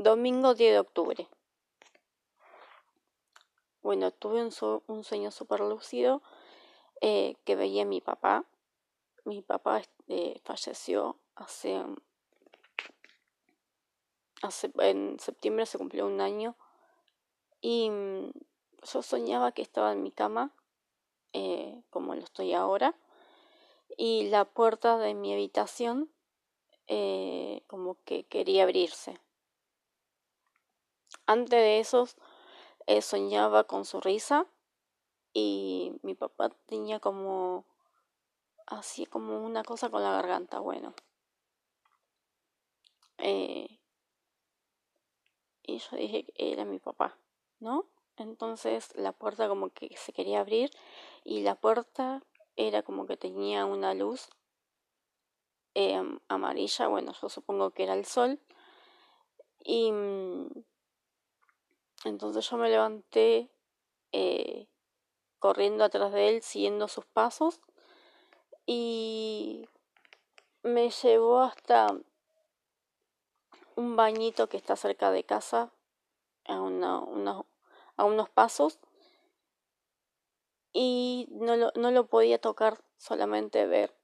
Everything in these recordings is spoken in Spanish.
Domingo 10 de octubre. Bueno, tuve un, sueño súper lúcido eh, que veía a mi papá. Mi papá eh, falleció hace, hace, en septiembre se cumplió un año y mm, yo soñaba que estaba en mi cama, eh, como lo estoy ahora, y la puerta de mi habitación como que quería abrirse. Antes de eso eh, soñaba con su risa y mi papá tenía como así como una cosa con la garganta, bueno. Eh, y yo dije que era mi papá, ¿no? Entonces la puerta como que se quería abrir y la puerta era como que tenía una luz em, amarilla, bueno, yo supongo que era el sol. Y mm, entonces yo me levanté eh, corriendo atrás de él, siguiendo sus pasos, y me llevó hasta un bañito que está cerca de casa, a, a unos pasos, y no lo, no lo podía tocar, solamente ver.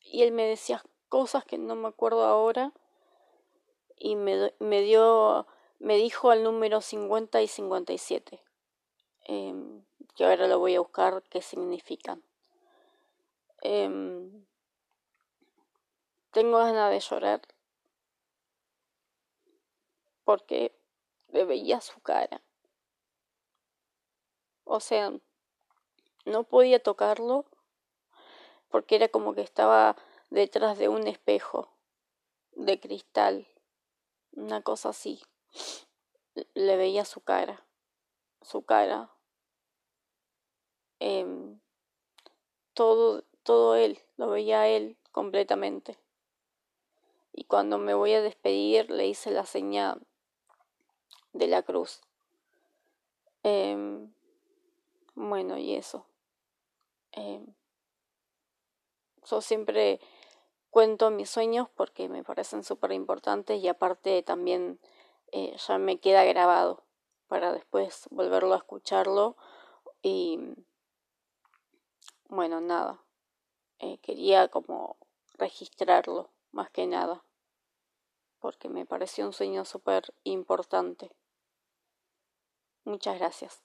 Y él me decía cosas que no me acuerdo ahora, y me, me dio me dijo el número 50 y 57. Eh, em, que ahora lo voy a buscar qué significan. Em, tengo ganas de llorar porque me veía su cara. O sea, no podía tocarlo porque era como que estaba detrás de un espejo de cristal, una cosa así le veía su cara, su cara, em, todo, todo él, lo veía él completamente. Y cuando me voy a despedir le hice la señal de la cruz. Em, bueno, y eso. Em, yo siempre cuento mis sueños porque me parecen súper importantes y aparte también eh, ya me queda grabado para después volverlo a escucharlo y bueno, nada, eh, quería como registrarlo más que nada porque me pareció un sueño súper importante. Muchas gracias.